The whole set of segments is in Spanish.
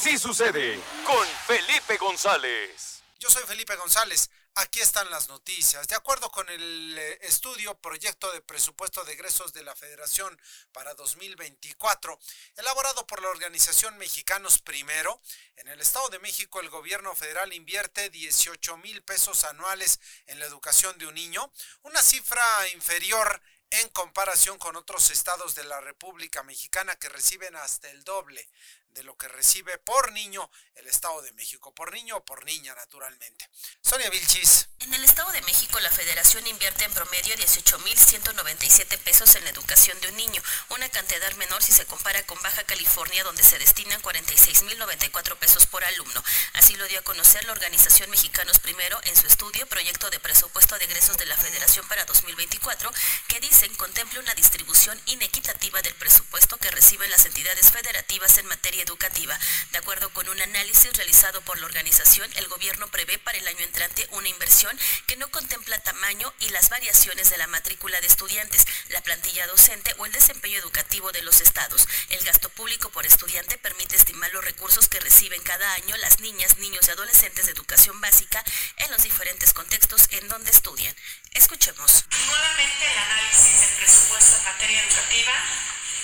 Así sucede con Felipe González. Yo soy Felipe González. Aquí están las noticias. De acuerdo con el eh, estudio Proyecto de Presupuesto de Egresos de la Federación para 2024, elaborado por la organización Mexicanos Primero, en el Estado de México el gobierno federal invierte 18 mil pesos anuales en la educación de un niño, una cifra inferior en comparación con otros estados de la República Mexicana que reciben hasta el doble de lo que recibe por niño el Estado de México, por niño o por niña naturalmente. Sonia Vilchis. En el Estado de México la Federación invierte en promedio 18.197 pesos en la educación de un niño, una cantidad menor si se compara con Baja California donde se destinan 46.094 pesos por alumno. Así lo dio a conocer la organización Mexicanos Primero en su estudio Proyecto de Presupuesto de Egresos de la Federación para 2024, que dicen contempla una distribución inequitativa del presupuesto que reciben las entidades federativas en materia educativa. De acuerdo con un análisis realizado por la organización, el gobierno prevé para el año entrante una inversión que no contempla tamaño y las variaciones de la matrícula de estudiantes, la plantilla docente o el desempeño educativo de los estados. El gasto público por estudiante permite estimar los recursos que reciben cada año las niñas, niños y adolescentes de educación básica en los diferentes contextos en donde estudian. Escuchemos. Nuevamente el análisis del presupuesto en materia educativa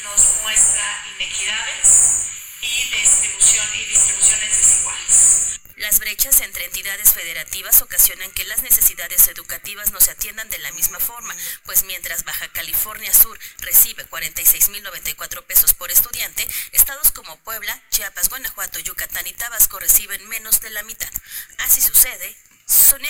nos muestra inequidades y distribución y distribuciones desiguales. Las brechas entre entidades federativas ocasionan que las necesidades educativas no se atiendan de la misma forma, pues mientras Baja California Sur recibe 46.094 pesos por estudiante, estados como Puebla, Chiapas, Guanajuato, Yucatán y Tabasco reciben menos de la mitad. Así sucede, Sonia.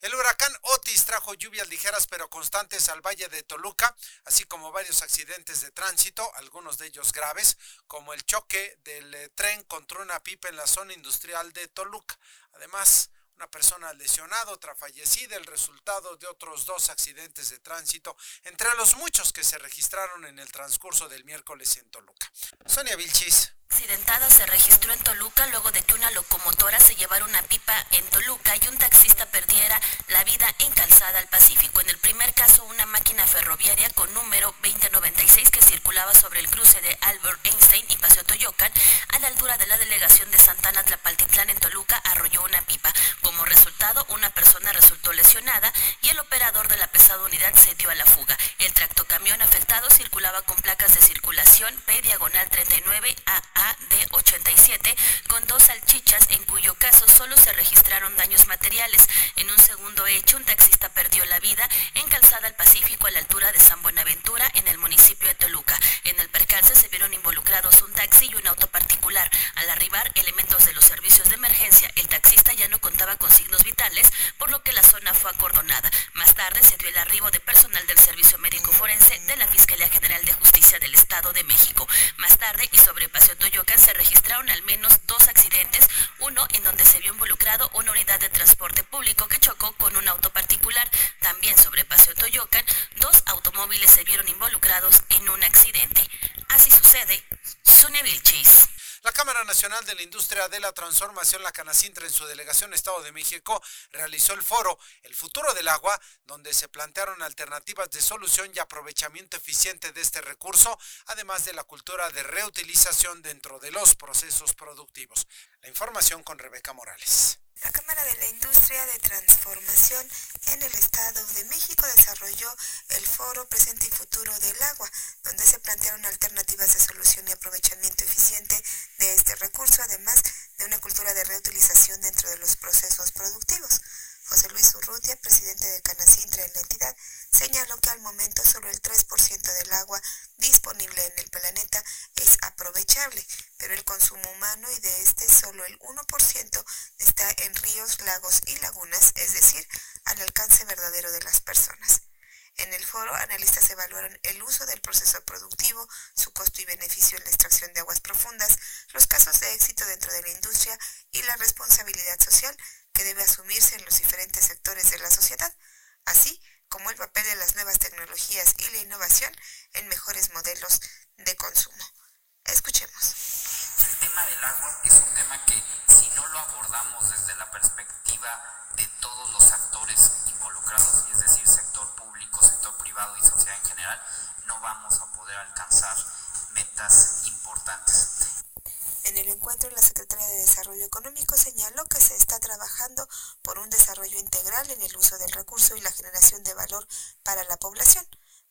El huracán Otis trajo lluvias ligeras pero constantes al valle de Toluca, así como varios accidentes de tránsito, algunos de ellos graves, como el choque del eh, tren contra una pipa en la zona industrial de Toluca. Además, una persona lesionada, otra fallecida, el resultado de otros dos accidentes de tránsito, entre los muchos que se registraron en el transcurso del miércoles en Toluca. Sonia Vilchis accidentada se registró en Toluca luego de que una locomotora se llevara una pipa en Toluca y un taxista perdiera la vida en Calzada al Pacífico. En el primer caso, una máquina ferroviaria con número 2096 que circulaba sobre el cruce de Albert Einstein y Paseo Toyocan a la altura de la delegación de Santana Tlapaltitlán en Toluca arrolló una pipa. Como resultado, una persona resultó lesionada y el operador de la pesada unidad se dio a la fuga. El tractocamión afectado circulaba con placas de circulación P diagonal 39 a de 87 con dos salchichas en cuyo caso solo se registraron daños materiales. En un segundo hecho, un taxista perdió la vida en Calzada al Pacífico a la altura de San Buenaventura en el municipio de Toluca. En el percance se vieron involucrados un taxi y un auto particular. Al arribar elementos de los servicios de emergencia, el taxista ya no contaba con signos vitales, por lo que la zona fue acordonada. Más tarde se dio el arribo de personal del Servicio Médico Forense de la Fiscalía General de Justicia del Estado de México. Más tarde y sobre Paseo Toyocan se registraron al menos dos accidentes, uno en donde se vio involucrado una unidad de transporte público que chocó con un auto particular. También sobre Paseo Toyocan, dos automóviles se vieron involucrados en un accidente. Así sucede, Sonia Vilchis. La Cámara Nacional de la Industria de la Transformación, la Canacintra, en su delegación Estado de México, realizó el foro El futuro del agua, donde se plantearon alternativas de solución y aprovechamiento eficiente de este recurso, además de la cultura de reutilización dentro de los procesos productivos. La información con Rebeca Morales. La Cámara de la Industria de Transformación en el Estado de México desarrolló el foro Presente y Futuro del Agua, donde se plantearon alternativas de solución y aprovechamiento eficiente de este recurso, además de una cultura de reutilización dentro de los procesos productivos. José Luis Urrutia, presidente de Canacintra en la entidad, señaló que al momento solo el 3% del agua disponible en el planeta es aprovechable, pero el consumo humano y de este solo el 1% está en ríos, lagos y lagunas, es decir, al alcance verdadero de las personas. En el foro, analistas evaluaron el uso del proceso productivo, su costo y beneficio en la extracción de aguas profundas, los casos de éxito dentro de la industria y la responsabilidad social que debe asumirse en los diferentes sectores de la sociedad, así como el papel de las nuevas tecnologías y la innovación en mejores modelos de consumo. Escuchemos. El tema del agua es un tema que si no lo abordamos desde la perspectiva de todos los actores involucrados, es decir, sector en no vamos a poder alcanzar metas importantes. En el encuentro, la secretaria de Desarrollo Económico señaló que se está trabajando por un desarrollo integral en el uso del recurso y la generación de valor para la población.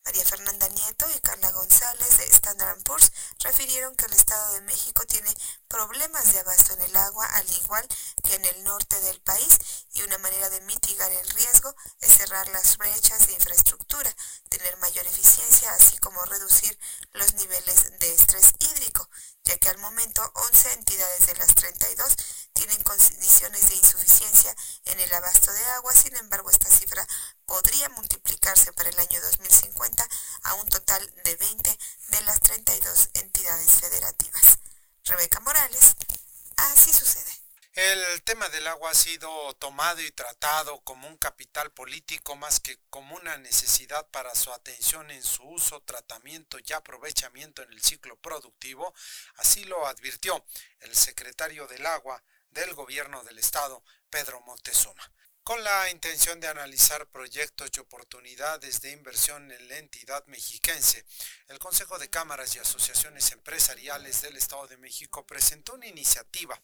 María Fernanda Nieto y Carla González de Standard Poor's refirieron que el Estado de México tiene problemas de abasto en el agua, al igual que en el norte del país, y una manera de mitigar el riesgo es cerrar las brechas de infraestructura, tener mayor eficiencia, así como reducir los niveles de estrés hídrico, ya que al momento 11 entidades de las 32 tienen condiciones de insuficiencia en el abasto de agua, sin embargo esta cifra podría multiplicarse para el año 2050 a un total de 20 de las 32 entidades federativas. Rebeca Morales, así sucede. El tema del agua ha sido tomado y tratado como un capital político más que como una necesidad para su atención en su uso, tratamiento y aprovechamiento en el ciclo productivo, así lo advirtió el secretario del agua del gobierno del estado, Pedro Montezuma con la intención de analizar proyectos y oportunidades de inversión en la entidad mexiquense. El Consejo de Cámaras y Asociaciones Empresariales del Estado de México presentó una iniciativa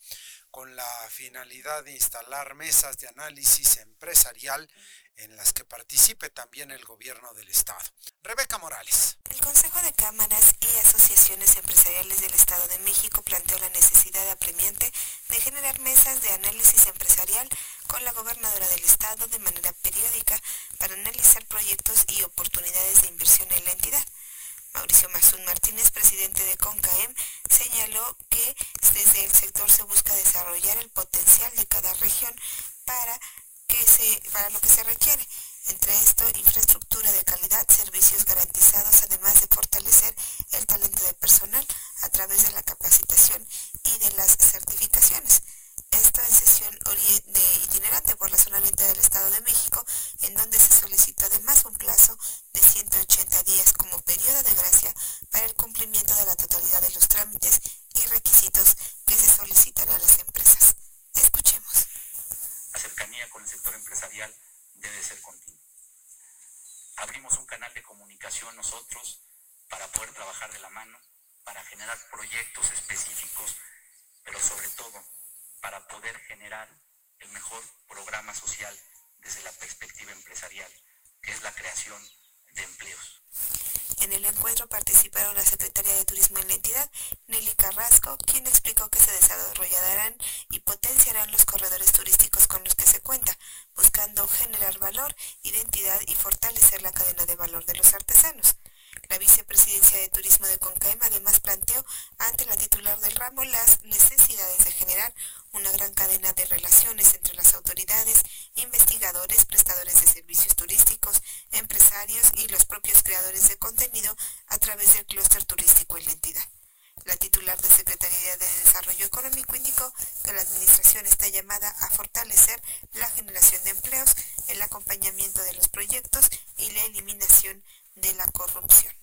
con la finalidad de instalar mesas de análisis empresarial en las que participe también el gobierno del Estado. Rebeca Morales. El Consejo de Cámaras y Asociaciones Empresariales del Estado de México planteó la necesidad apremiante de generar mesas de análisis empresarial con la gobernadora del Estado de manera periódica para analizar proyectos y oportunidades de inversión en la entidad. Mauricio Mazún Martínez, presidente de CONCAEM, señaló que desde el sector se busca desarrollar el potencial de cada región para que se, para lo que se requiere. Entre esto, infraestructura de calidad, servicios garantizados, además de fortalecer el talento de personal a través de la capacitación y de las certificaciones. Esto en sesión de itinerante por la zona oriental del Estado de México, en donde se solicitó además un plazo de 180 días como periodo de gracia para el cumplimiento de la totalidad de los trámites y requisitos que se solicitan a las empresas. Escuchemos la cercanía con el sector empresarial debe ser continua. Abrimos un canal de comunicación nosotros para poder trabajar de la mano, para generar proyectos específicos, pero sobre todo para poder generar el mejor programa social desde la perspectiva empresarial, que es la creación de empleos. En el encuentro participaron la secretaria de Turismo en la entidad, Nelly Carrasco, quien explicó que se desarrollarán y potenciarán los corredores turísticos generar valor, identidad y fortalecer la cadena de valor de los artesanos. La vicepresidencia de Turismo de CONCAEM además planteó ante la titular del ramo las necesidades de generar una gran cadena de relaciones entre las autoridades, investigadores, prestadores de servicios turísticos, empresarios y los propios creadores de contenido a través del clúster turístico en la entidad. La titular de Secretaría de Desarrollo Económico indicó que la Administración está llamada a fortalecer la generación de empleos, el acompañamiento de los proyectos y la eliminación de la corrupción.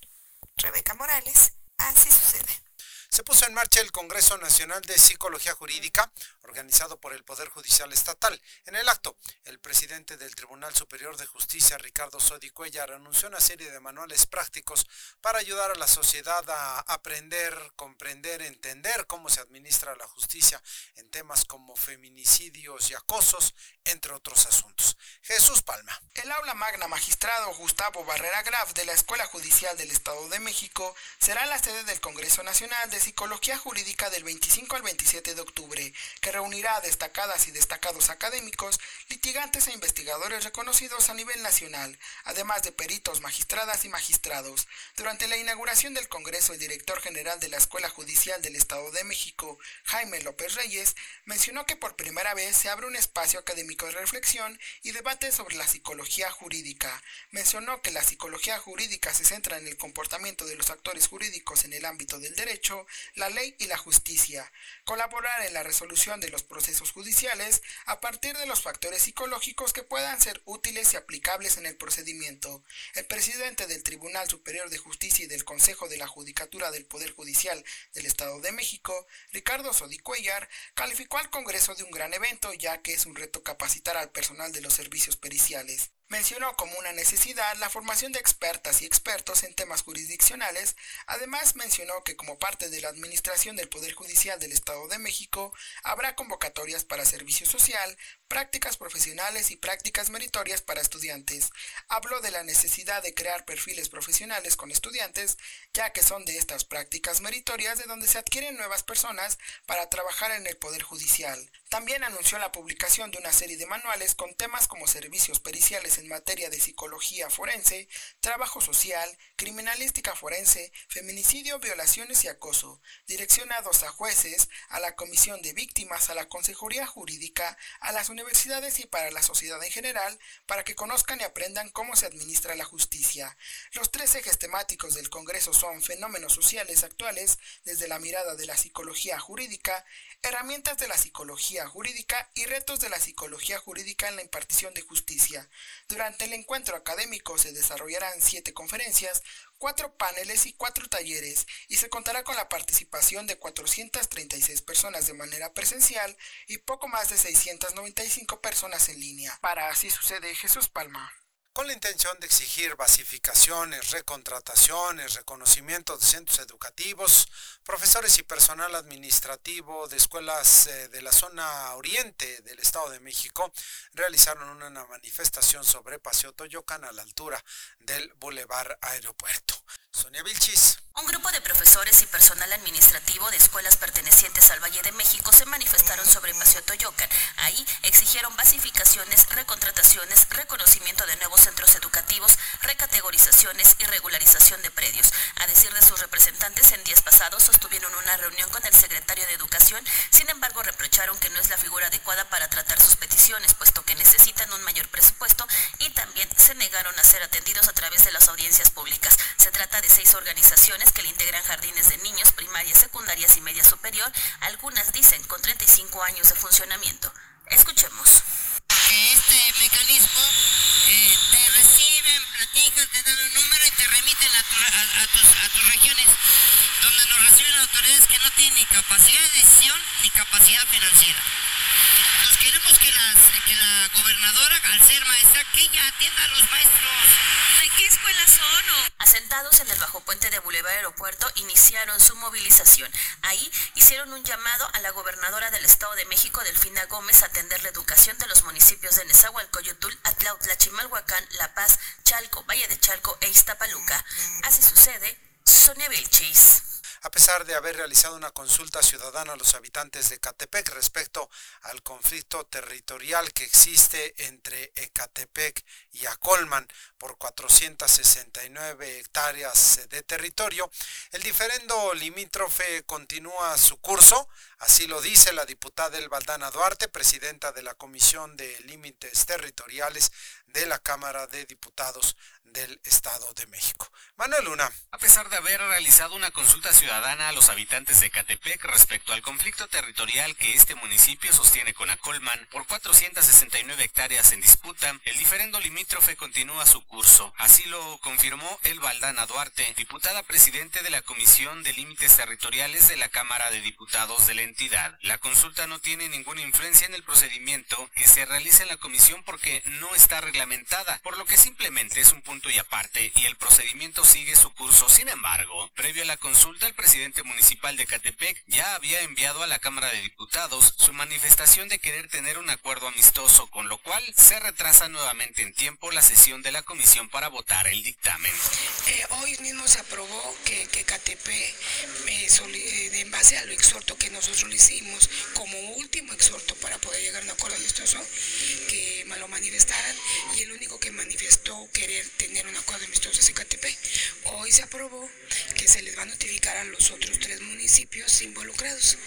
Rebeca Morales, así sucede. Se puso en marcha el Congreso Nacional de Psicología Jurídica, organizado por el Poder Judicial Estatal. En el acto, el presidente del Tribunal Superior de Justicia, Ricardo Sodi Cuellar, anunció una serie de manuales prácticos para ayudar a la sociedad a aprender, comprender, entender cómo se administra la justicia en temas como feminicidios y acosos, entre otros asuntos. Jesús Palma. El aula magna magistrado Gustavo Barrera Graf de la Escuela Judicial del Estado de México será la sede del Congreso Nacional de Psicología Jurídica del 25 al 27 de octubre, que reunirá a destacadas y destacados académicos, litigantes e investigadores reconocidos a nivel nacional, además de peritos, magistradas y magistrados. Durante la inauguración del Congreso, el director general de la Escuela Judicial del Estado de México, Jaime López Reyes, mencionó que por primera vez se abre un espacio académico de reflexión y debate sobre la psicología jurídica. Mencionó que la psicología jurídica se centra en el comportamiento de los actores jurídicos en el ámbito del derecho, la ley y la justicia. Colaborar en la resolución de los procesos judiciales a partir de los factores psicológicos que puedan ser útiles y aplicables en el procedimiento. El presidente del Tribunal Superior de Justicia y del Consejo de la Judicatura del Poder Judicial del Estado de México, Ricardo Sodicuellar, calificó al Congreso de un gran evento ya que es un reto capacitar al personal de los servicios periciales. Mencionó como una necesidad la formación de expertas y expertos en temas jurisdiccionales. Además, mencionó que como parte de la administración del Poder Judicial del Estado de México, habrá convocatorias para servicio social, prácticas profesionales y prácticas meritorias para estudiantes. Habló de la necesidad de crear perfiles profesionales con estudiantes, ya que son de estas prácticas meritorias de donde se adquieren nuevas personas para trabajar en el Poder Judicial. También anunció la publicación de una serie de manuales con temas como servicios periciales en materia de psicología forense, trabajo social, criminalística forense, feminicidio, violaciones y acoso, direccionados a jueces, a la Comisión de Víctimas, a la Consejería Jurídica, a las universidades y para la sociedad en general, para que conozcan y aprendan cómo se administra la justicia. Los tres ejes temáticos del Congreso son fenómenos sociales actuales desde la mirada de la psicología jurídica, herramientas de la psicología jurídica y retos de la psicología jurídica en la impartición de justicia. Durante el encuentro académico se desarrollarán siete conferencias, cuatro paneles y cuatro talleres y se contará con la participación de 436 personas de manera presencial y poco más de 695 personas en línea. Para así sucede Jesús Palma con la intención de exigir basificaciones, recontrataciones, reconocimiento de centros educativos, profesores y personal administrativo de escuelas eh, de la zona oriente del Estado de México realizaron una manifestación sobre Paseo Toyocan a la altura del Boulevard Aeropuerto. Sonia Vilchis. Un grupo de profesores y personal administrativo de escuelas pertenecientes al Valle de México se manifestaron sobre Paseo Toyocan. Ahí exigieron basificaciones, recontrataciones, reconocimiento de nuevos centros educativos, recategorizaciones y regularización de predios. A decir de sus representantes, en días pasados sostuvieron una reunión con el secretario de Educación, sin embargo reprocharon que no es la figura adecuada para tratar sus peticiones, puesto que necesitan un mayor presupuesto y también se negaron a ser atendidos a través de las audiencias públicas. Se trata de seis organizaciones que le integran jardines de niños, primarias, secundarias y media superior, algunas dicen con 35 años de funcionamiento. Escuchemos. este mecanismo eh, te reciben, platican, te dan un número y te remiten a, tus, a tus regiones, donde nos reciben autoridades que no tienen ni capacidad de decisión ni capacidad financiera. Queremos que, las, que la gobernadora, al ser maestra, que ella atienda a los maestros. ¿De qué escuela son? Asentados en el bajo puente de Boulevard Aeropuerto, iniciaron su movilización. Ahí hicieron un llamado a la gobernadora del Estado de México, Delfina Gómez, a atender la educación de los municipios de Nezahualcóyotl, Atlautla, Chimalhuacán, La Paz, Chalco, Valle de Chalco e Iztapaluca. Así sucede, Sonia Vilchis a pesar de haber realizado una consulta ciudadana a los habitantes de Ecatepec respecto al conflicto territorial que existe entre Ecatepec y Acolman por 469 hectáreas de territorio, el diferendo limítrofe continúa su curso, así lo dice la diputada El Valdana Duarte, presidenta de la Comisión de Límites Territoriales de la Cámara de Diputados del Estado de México. Manuel Luna. A pesar de haber realizado una consulta ciudadana a los habitantes de Catepec respecto al conflicto territorial que este municipio sostiene con Acolman por 469 hectáreas en disputa, el diferendo limítrofe continúa su curso. Así lo confirmó El Valdana Duarte, diputada presidente de la Comisión de Límites Territoriales de la Cámara de Diputados del entidad. La consulta no tiene ninguna influencia en el procedimiento que se realiza en la comisión porque no está reglamentada, por lo que simplemente es un punto y aparte y el procedimiento sigue su curso. Sin embargo, previo a la consulta, el presidente municipal de Catepec ya había enviado a la Cámara de Diputados su manifestación de querer tener un acuerdo amistoso, con lo cual se retrasa nuevamente en tiempo la sesión de la comisión para votar el dictamen. Eh, hoy mismo se aprobó que, que KTP, eh, eh, en base a lo exhorto que nosotros le hicimos, como último exhorto para poder llegar a un acuerdo amistoso, que lo manifestaran y el único que manifestó querer tener un acuerdo amistoso es KTP. Hoy se aprobó que se les va a notificar a los otros tres municipios involucrados,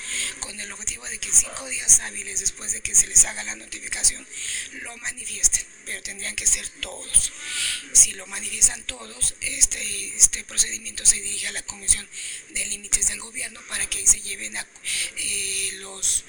con el objetivo de que cinco días hábiles después de que se les haga la notificación lo manifiesten, pero tendrían que ser todos. Si lo manifiestan todos, este, este procedimiento se dirige a la Comisión de Límites del Gobierno para que se lleven a, eh, los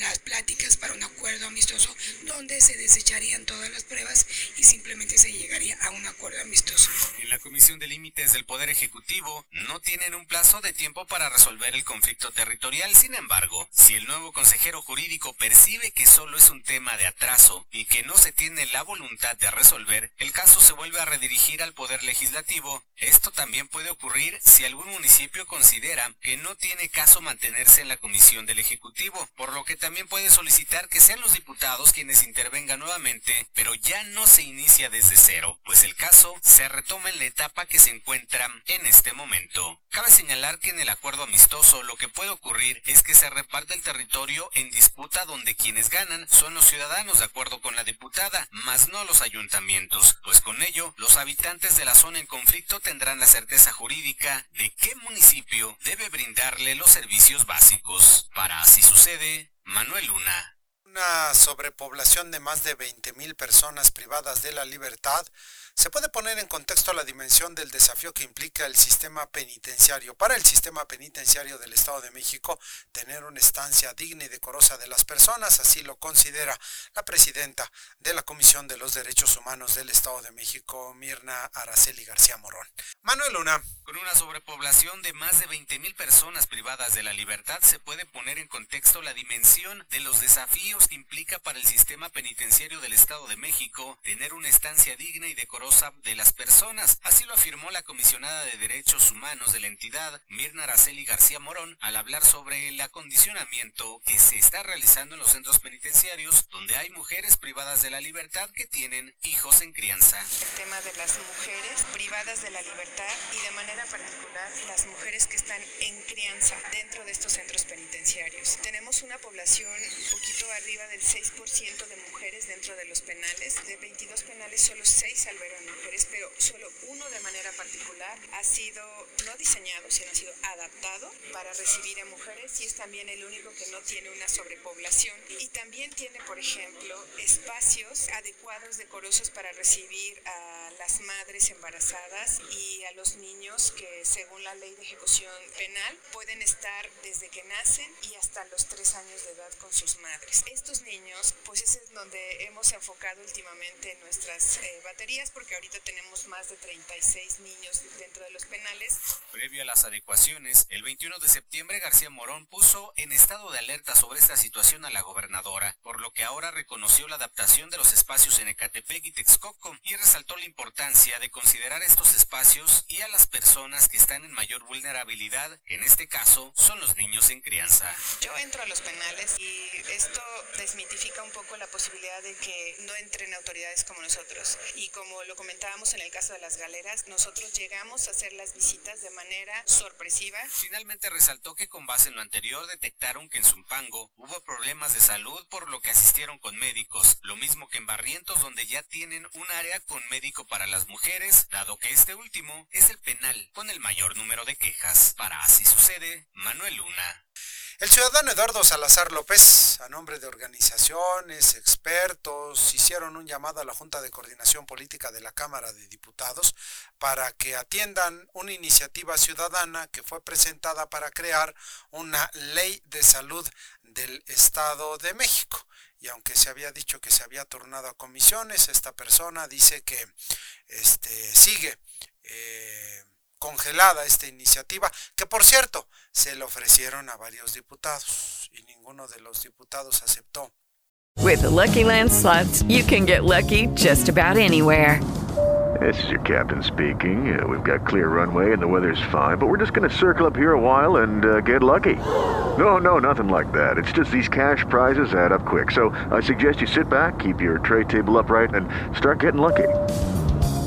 las pláticas para un acuerdo amistoso donde se desecharían todas las pruebas y simplemente se llegaría a un acuerdo amistoso. En la Comisión de Límites del Poder Ejecutivo no tienen un plazo de tiempo para resolver el conflicto territorial. Sin embargo, si el nuevo consejero jurídico percibe que solo es un tema de atraso y que no se tiene la voluntad de resolver, el caso se vuelve a redirigir al Poder Legislativo. Esto también puede ocurrir si algún municipio considera que no tiene caso mantenerse en la Comisión del Ejecutivo, por lo que también puede solicitar que sean los diputados quienes intervengan nuevamente, pero ya no se inicia desde cero, pues el caso se retoma en la etapa que se encuentra en este momento. Cabe señalar que en el acuerdo amistoso lo que puede ocurrir es que se reparte el territorio en disputa donde quienes ganan son los ciudadanos de acuerdo con la diputada, más no los ayuntamientos, pues con ello los habitantes de la zona en conflicto tendrán la certeza jurídica de qué municipio debe brindarle los servicios básicos. Para así sucede, Manuel Luna. Una sobrepoblación de más de 20.000 personas privadas de la libertad se puede poner en contexto la dimensión del desafío que implica el sistema penitenciario. Para el sistema penitenciario del Estado de México, tener una estancia digna y decorosa de las personas, así lo considera la presidenta de la Comisión de los Derechos Humanos del Estado de México, Mirna Araceli García Morón. Manuel Luna. Con una sobrepoblación de más de 20.000 personas privadas de la libertad, se puede poner en contexto la dimensión de los desafíos que implica para el sistema penitenciario del Estado de México tener una estancia digna y decorosa de las personas. Así lo afirmó la comisionada de Derechos Humanos de la entidad, Mirna Araceli García Morón, al hablar sobre el acondicionamiento que se está realizando en los centros penitenciarios, donde hay mujeres privadas de la libertad que tienen hijos en crianza. El tema de las mujeres privadas de la libertad y de manera particular las mujeres que están en crianza dentro de estos centros penitenciarios. Tenemos una población un poquito arriba del 6% de mujeres dentro de los penales. De 22 penales, solo 6 albergan mujeres, pero solo uno de manera particular ha sido no diseñado, sino ha sido adaptado para recibir a mujeres y es también el único que no tiene una sobrepoblación. Y también tiene, por ejemplo, espacios adecuados, decorosos para recibir a las madres embarazadas y a los niños que, según la ley de ejecución penal, pueden estar desde que nacen y hasta los tres años de edad con sus madres. Estos niños, pues es donde hemos enfocado últimamente nuestras eh, baterías, porque ahorita tenemos más de 36 niños penales. Previo a las adecuaciones, el 21 de septiembre García Morón puso en estado de alerta sobre esta situación a la gobernadora, por lo que ahora reconoció la adaptación de los espacios en Ecatepec y Texcoco y resaltó la importancia de considerar estos espacios y a las personas que están en mayor vulnerabilidad, en este caso son los niños en crianza. Yo entro a los penales y esto desmitifica un poco la posibilidad de que no entren autoridades como nosotros y como lo comentábamos en el caso de las galeras, nosotros llegamos a hacer visitas de manera sorpresiva. Finalmente resaltó que con base en lo anterior detectaron que en Zumpango hubo problemas de salud por lo que asistieron con médicos, lo mismo que en Barrientos donde ya tienen un área con médico para las mujeres, dado que este último es el penal con el mayor número de quejas. Para así sucede, Manuel Luna. El ciudadano Eduardo Salazar López, a nombre de organizaciones, expertos, hicieron un llamado a la Junta de Coordinación Política de la Cámara de Diputados para que atiendan una iniciativa ciudadana que fue presentada para crear una ley de salud del Estado de México. Y aunque se había dicho que se había tornado a comisiones, esta persona dice que este, sigue. Eh, congelada esta iniciativa, que por cierto se le ofrecieron a varios diputados y ninguno de los diputados aceptó. With the Lucky Land slots, you can get lucky just about anywhere. This is your captain speaking. Uh, we've got clear runway and the weather's fine, but we're just going to circle up here a while and uh, get lucky. No, no, nothing like that. It's just these cash prizes add up quick. So I suggest you sit back, keep your tray table upright, and start getting lucky.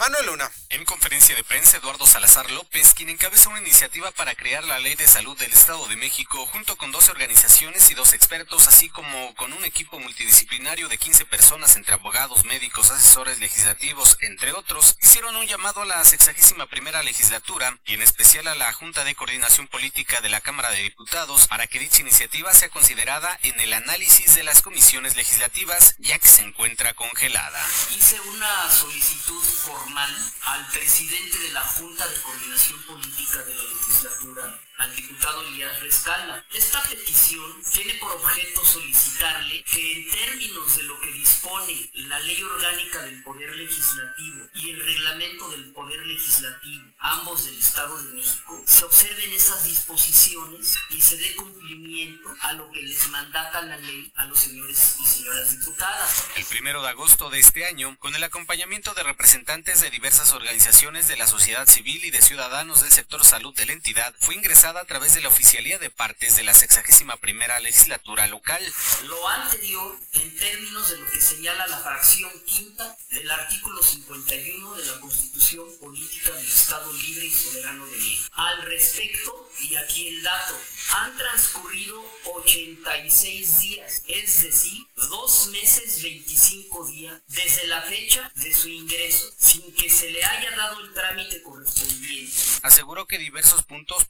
Manuel Luna. En conferencia de prensa, Eduardo Salazar López, quien encabeza una iniciativa para crear la Ley de Salud del Estado de México, junto con 12 organizaciones y dos expertos, así como con un equipo multidisciplinario de 15 personas entre abogados, médicos, asesores legislativos, entre otros, hicieron un llamado a la sexagésima primera legislatura y en especial a la Junta de Coordinación Política de la Cámara de Diputados para que dicha iniciativa sea considerada en el análisis de las comisiones legislativas, ya que se encuentra congelada. Hice una solicitud formal al presidente de la Junta de Coordinación Política de la Legislatura, al diputado Elías Rescalda. Esta petición tiene por objeto solicitarle que en términos de lo que dispone la Ley Orgánica del Poder Legislativo y el Reglamento del Poder Legislativo, ambos del Estado de México, se observen esas disposiciones y se dé cumplimiento a lo que les mandata la ley a los señores y señoras diputadas. El primero de agosto de este año, con el acompañamiento de representantes de diversas organizaciones de la sociedad civil y de ciudadanos del sector salud de la entidad, fue a través de la oficialía de partes de la sexagésima primera legislatura local. Lo anterior en términos de lo que señala la fracción quinta del artículo 51 de la Constitución Política del Estado Libre y Soberano de México. Al respecto, y aquí el dato, han transcurrido 86 días, es decir, dos meses 25 días desde la fecha de su ingreso, sin que se le haya dado el trámite correspondiente. Aseguró que diversos puntos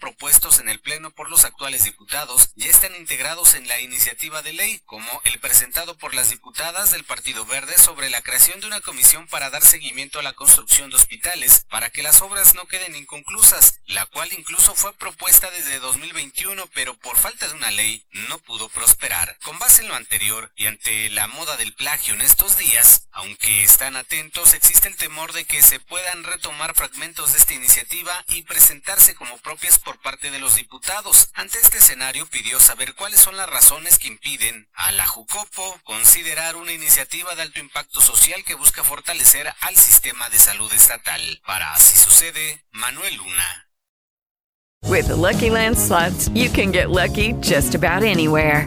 en el Pleno por los actuales diputados ya están integrados en la iniciativa de ley, como el presentado por las diputadas del Partido Verde sobre la creación de una comisión para dar seguimiento a la construcción de hospitales para que las obras no queden inconclusas, la cual incluso fue propuesta desde 2021, pero por falta de una ley no pudo prosperar. Con base en lo anterior y ante la moda del plagio en estos días, aunque están atentos, existe el temor de que se puedan retomar fragmentos de esta iniciativa y presentarse como propias por parte de los diputados. Ante este escenario pidió saber cuáles son las razones que impiden a la Jucopo considerar una iniciativa de alto impacto social que busca fortalecer al sistema de salud estatal. Para así sucede, Manuel Luna. With Lucky you can get lucky just about anywhere.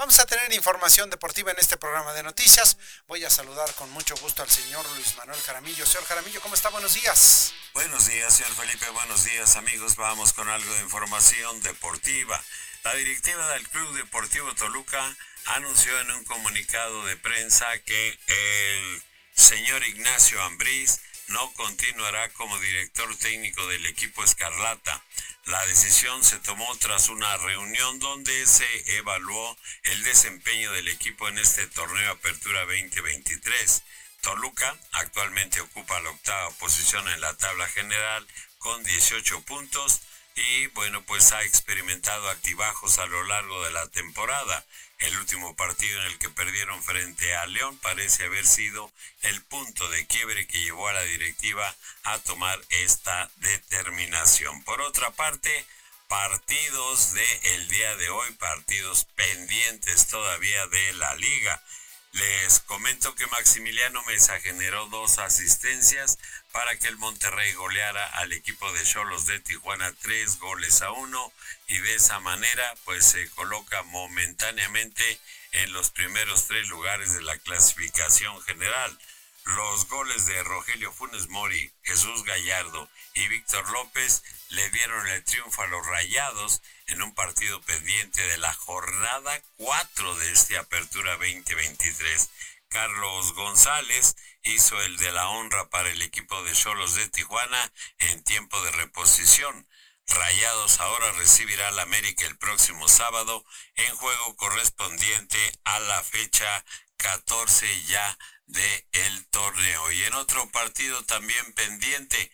Vamos a tener información deportiva en este programa de noticias. Voy a saludar con mucho gusto al señor Luis Manuel Jaramillo. Señor Jaramillo, ¿cómo está? Buenos días. Buenos días, señor Felipe. Buenos días, amigos. Vamos con algo de información deportiva. La directiva del Club Deportivo Toluca anunció en un comunicado de prensa que el señor Ignacio Ambriz no continuará como director técnico del equipo Escarlata. La decisión se tomó tras una reunión donde se evaluó el desempeño del equipo en este torneo Apertura 2023. Toluca actualmente ocupa la octava posición en la tabla general con 18 puntos y bueno pues ha experimentado altibajos a lo largo de la temporada. El último partido en el que perdieron frente a León parece haber sido el punto de quiebre que llevó a la directiva a tomar esta determinación. Por otra parte, partidos de el día de hoy, partidos pendientes todavía de la liga. Les comento que Maximiliano Mesa generó dos asistencias para que el Monterrey goleara al equipo de Cholos de Tijuana tres goles a uno y de esa manera pues se coloca momentáneamente en los primeros tres lugares de la clasificación general. Los goles de Rogelio Funes Mori, Jesús Gallardo y Víctor López le dieron el triunfo a los Rayados en un partido pendiente de la jornada 4 de este Apertura 2023. Carlos González hizo el de la honra para el equipo de Cholos de Tijuana en tiempo de reposición. Rayados ahora recibirá al América el próximo sábado en juego correspondiente a la fecha 14 ya de torneo. Y en otro partido también pendiente,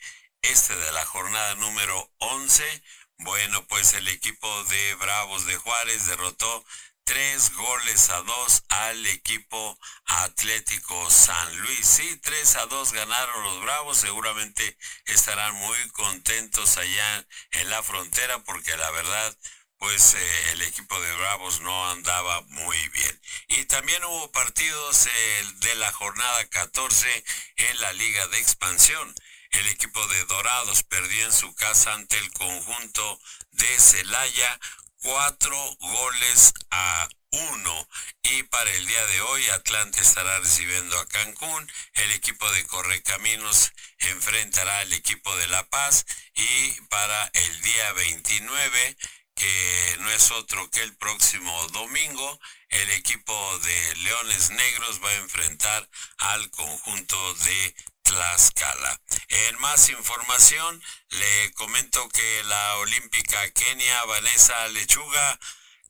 este de la jornada número 11, bueno, pues el equipo de Bravos de Juárez derrotó tres goles a dos al equipo Atlético San Luis. Sí, tres a dos ganaron los Bravos. Seguramente estarán muy contentos allá en la frontera porque la verdad, pues eh, el equipo de Bravos no andaba muy bien. Y también hubo partidos eh, de la jornada 14 en la Liga de Expansión. El equipo de Dorados perdió en su casa ante el conjunto de Celaya cuatro goles a uno. Y para el día de hoy, Atlante estará recibiendo a Cancún. El equipo de Correcaminos enfrentará al equipo de La Paz. Y para el día 29, que no es otro que el próximo domingo, el equipo de Leones Negros va a enfrentar al conjunto de Tlaxcala. En más información, le comento que la olímpica Kenia Vanessa Lechuga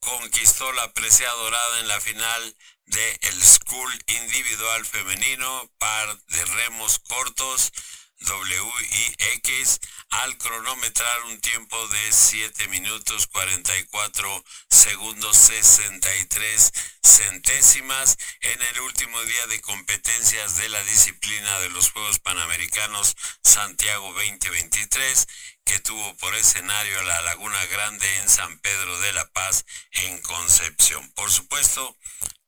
conquistó la presea dorada en la final del el School Individual Femenino, par de remos cortos W y X al cronometrar un tiempo de 7 minutos 44 segundos 63 centésimas en el último día de competencias de la disciplina de los Juegos Panamericanos Santiago 2023 que tuvo por escenario la Laguna Grande en San Pedro de la Paz en Concepción. Por supuesto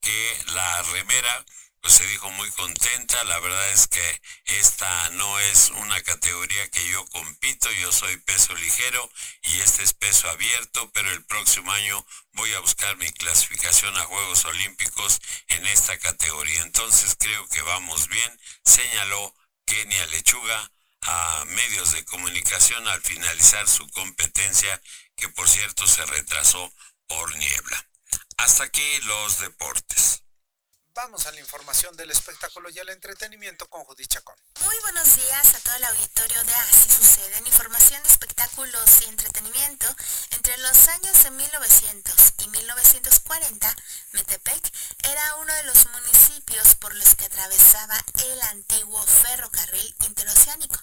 que la remera pues se dijo muy contenta. La verdad es que esta no es una categoría que yo compito, yo soy peso ligero y este es peso abierto, pero el próximo año voy a buscar mi clasificación a Juegos Olímpicos en esta categoría. Entonces creo que vamos bien, señaló Kenia Lechuga a medios de comunicación al finalizar su competencia, que por cierto se retrasó por niebla. Hasta aquí los deportes. Vamos a la información del espectáculo y el entretenimiento con Judith Chacón. Muy buenos días a todo el auditorio de Así Sucede en información de espectáculos y entretenimiento. Entre los años de 1900 y 1940, Metepec era uno de los municipios por los que atravesaba el antiguo ferrocarril interoceánico.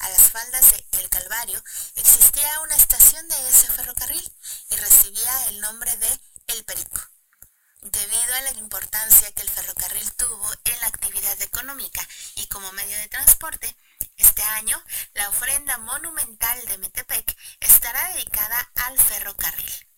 A las faldas de El Calvario existía una estación de ese ferrocarril y recibía el nombre de El Perico. Debido a la importancia que el ferrocarril tuvo en la actividad económica y como medio de transporte, este año la ofrenda monumental de Metepec estará dedicada al ferrocarril.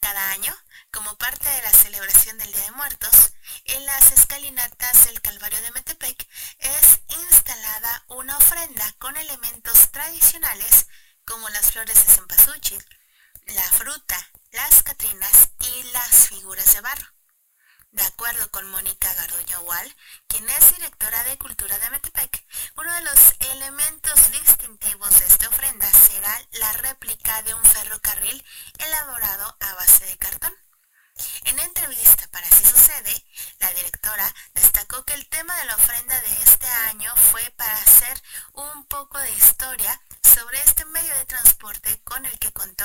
Cada año, como parte de la celebración del Día de Muertos, en las escalinatas del Calvario de Metepec es instalada una ofrenda con elementos tradicionales como las flores de cempasúchil, la fruta, las catrinas y las figuras de barro. De acuerdo con Mónica Garduño Wall, quien es directora de Cultura de Metepec, uno de los elementos distintivos de esta ofrenda será la réplica de un ferrocarril elaborado a base de cartón. En entrevista para Así Sucede, la directora destacó que el tema de la ofrenda de este año fue para hacer un poco de historia sobre este medio de transporte con el que contó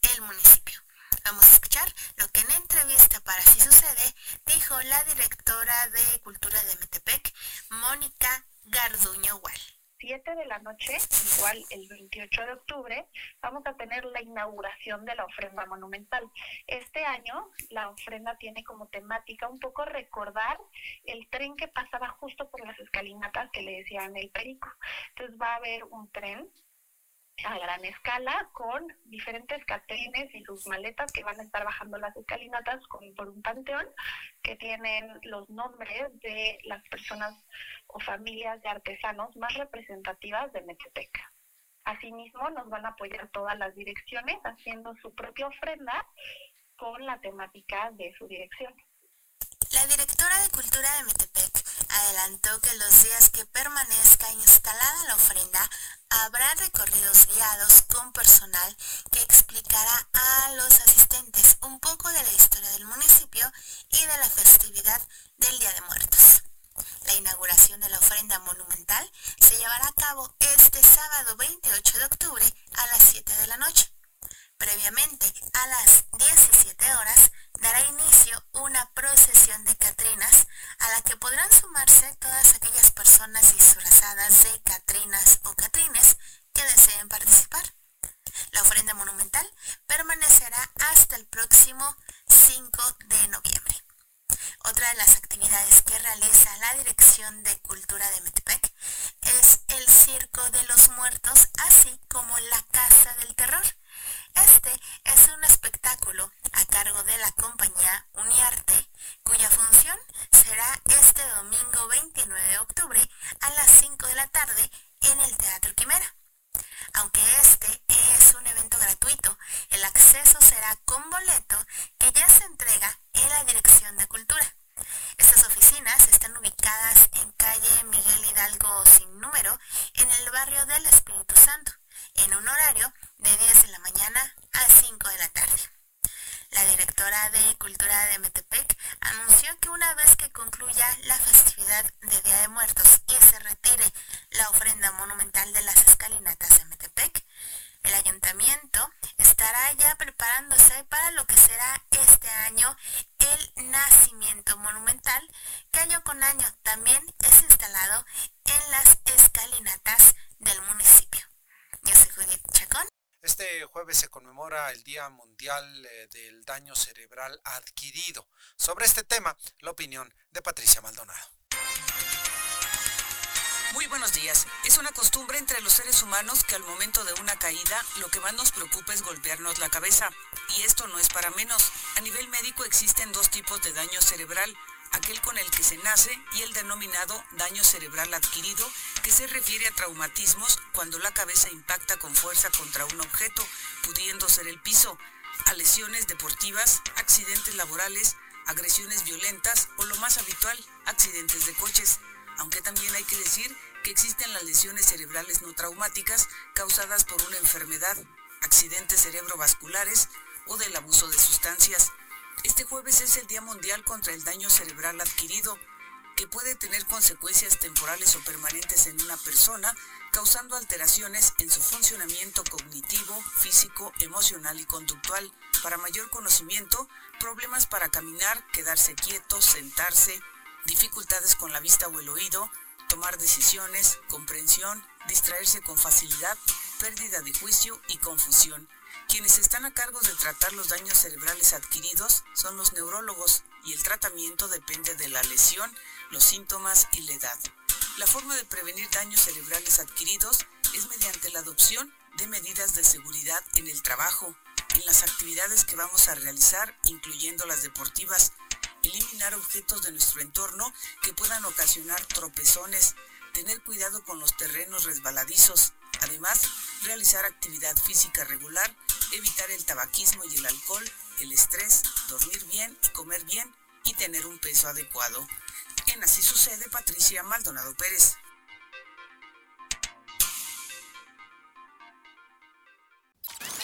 el municipio. Vamos a escuchar lo que en entrevista para Así Sucede dijo la directora de Cultura de Metepec, Mónica Garduño Wall. 7 de la noche, igual el 28 de octubre, vamos a tener la inauguración de la ofrenda monumental. Este año la ofrenda tiene como temática un poco recordar el tren que pasaba justo por las escalinatas que le decían el perico. Entonces va a haber un tren a gran escala con diferentes catrines y sus maletas que van a estar bajando las escalinatas con, por un panteón que tienen los nombres de las personas o familias de artesanos más representativas de Metepec. Asimismo, nos van a apoyar todas las direcciones haciendo su propia ofrenda con la temática de su dirección. La directora de Cultura de Metepec adelantó que los días que permanezca instalada la ofrenda habrá recorridos guiados con personal que explicará a los asistentes un poco de la historia del municipio y de la festividad del Día de Muertos. La inauguración de la ofrenda monumental se llevará a cabo este sábado 28 de octubre a las 7 de la noche. Previamente, a las 17 horas, dará inicio una procesión de Catrinas a la que podrán sumarse todas aquellas personas disfrazadas de Catrinas o Catrines que deseen participar. La ofrenda monumental permanecerá hasta el próximo 5 de noviembre. Otra de las actividades que realiza la Dirección de Cultura de Metepec es el Circo de los Muertos, así como la Casa del Terror. Este es un espectáculo a cargo de la compañía Uniarte, cuya función será este domingo 29 de octubre a las 5 de la tarde en el Teatro Quimera. Aunque este es un evento gratuito, el acceso será con boleto que ya se entrega en la Dirección de Cultura. Estas oficinas están ubicadas en calle Miguel Hidalgo sin número, en el barrio del Espíritu Santo, en un horario de 10 de la mañana a 5 de la tarde. La directora de Cultura de Metepec anunció que una vez que concluya la festividad de Día de Muertos y se retire la ofrenda monumental de las escalinatas de Metepec, el ayuntamiento estará ya preparándose para lo que será este año el nacimiento monumental que año con año también es instalado en las escalinatas del municipio. Yo soy Judith Chacón. Este jueves se conmemora el Día Mundial eh, del Daño Cerebral Adquirido. Sobre este tema, la opinión de Patricia Maldonado. Muy buenos días. Es una costumbre entre los seres humanos que al momento de una caída lo que más nos preocupa es golpearnos la cabeza. Y esto no es para menos. A nivel médico existen dos tipos de daño cerebral aquel con el que se nace y el denominado daño cerebral adquirido, que se refiere a traumatismos cuando la cabeza impacta con fuerza contra un objeto, pudiendo ser el piso, a lesiones deportivas, accidentes laborales, agresiones violentas o lo más habitual, accidentes de coches, aunque también hay que decir que existen las lesiones cerebrales no traumáticas causadas por una enfermedad, accidentes cerebrovasculares o del abuso de sustancias. Este jueves es el Día Mundial contra el Daño Cerebral Adquirido, que puede tener consecuencias temporales o permanentes en una persona, causando alteraciones en su funcionamiento cognitivo, físico, emocional y conductual. Para mayor conocimiento, problemas para caminar, quedarse quieto, sentarse, dificultades con la vista o el oído, tomar decisiones, comprensión, distraerse con facilidad, pérdida de juicio y confusión. Quienes están a cargo de tratar los daños cerebrales adquiridos son los neurólogos y el tratamiento depende de la lesión, los síntomas y la edad. La forma de prevenir daños cerebrales adquiridos es mediante la adopción de medidas de seguridad en el trabajo, en las actividades que vamos a realizar, incluyendo las deportivas, eliminar objetos de nuestro entorno que puedan ocasionar tropezones, tener cuidado con los terrenos resbaladizos, además realizar actividad física regular evitar el tabaquismo y el alcohol, el estrés, dormir bien y comer bien y tener un peso adecuado. En Así sucede Patricia Maldonado Pérez.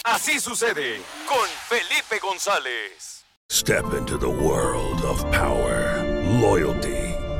Así sucede con Felipe González. Step into the world of power, loyalty